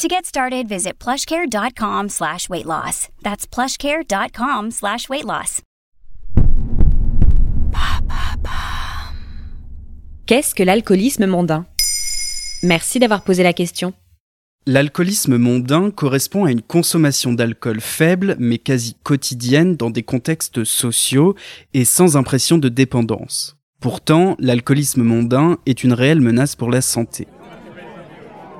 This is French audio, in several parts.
To get started, visit plushcare.com slash weight loss. That's plushcare.com slash weight loss. Qu'est-ce que l'alcoolisme mondain? Merci d'avoir posé la question. L'alcoolisme mondain correspond à une consommation d'alcool faible mais quasi quotidienne dans des contextes sociaux et sans impression de dépendance. Pourtant, l'alcoolisme mondain est une réelle menace pour la santé.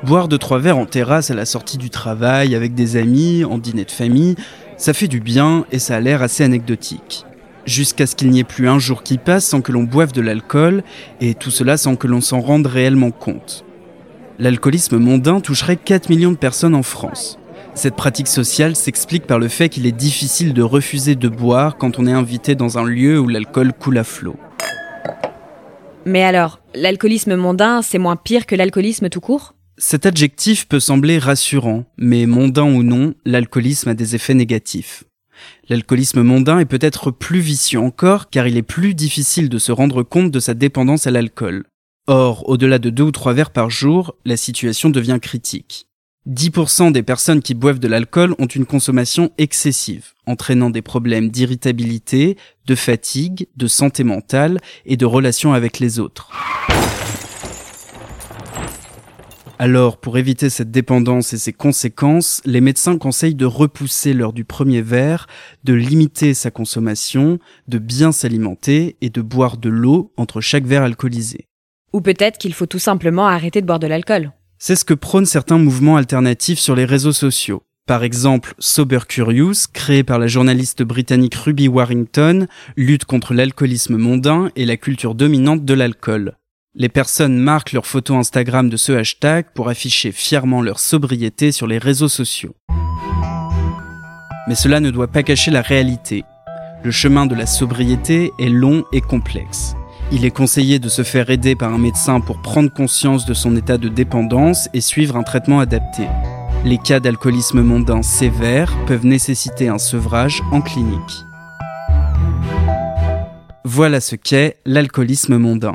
Boire deux trois verres en terrasse à la sortie du travail avec des amis, en dîner de famille, ça fait du bien et ça a l'air assez anecdotique. Jusqu'à ce qu'il n'y ait plus un jour qui passe sans que l'on boive de l'alcool, et tout cela sans que l'on s'en rende réellement compte. L'alcoolisme mondain toucherait 4 millions de personnes en France. Cette pratique sociale s'explique par le fait qu'il est difficile de refuser de boire quand on est invité dans un lieu où l'alcool coule à flot. Mais alors, l'alcoolisme mondain, c'est moins pire que l'alcoolisme tout court? Cet adjectif peut sembler rassurant, mais mondain ou non, l'alcoolisme a des effets négatifs. L'alcoolisme mondain est peut-être plus vicieux encore car il est plus difficile de se rendre compte de sa dépendance à l'alcool. Or, au-delà de deux ou trois verres par jour, la situation devient critique. 10% des personnes qui boivent de l'alcool ont une consommation excessive, entraînant des problèmes d'irritabilité, de fatigue, de santé mentale et de relations avec les autres. Alors, pour éviter cette dépendance et ses conséquences, les médecins conseillent de repousser l'heure du premier verre, de limiter sa consommation, de bien s'alimenter et de boire de l'eau entre chaque verre alcoolisé. Ou peut-être qu'il faut tout simplement arrêter de boire de l'alcool. C'est ce que prônent certains mouvements alternatifs sur les réseaux sociaux. Par exemple, Sober Curious, créé par la journaliste britannique Ruby Warrington, lutte contre l'alcoolisme mondain et la culture dominante de l'alcool. Les personnes marquent leurs photos Instagram de ce hashtag pour afficher fièrement leur sobriété sur les réseaux sociaux. Mais cela ne doit pas cacher la réalité. Le chemin de la sobriété est long et complexe. Il est conseillé de se faire aider par un médecin pour prendre conscience de son état de dépendance et suivre un traitement adapté. Les cas d'alcoolisme mondain sévères peuvent nécessiter un sevrage en clinique. Voilà ce qu'est l'alcoolisme mondain.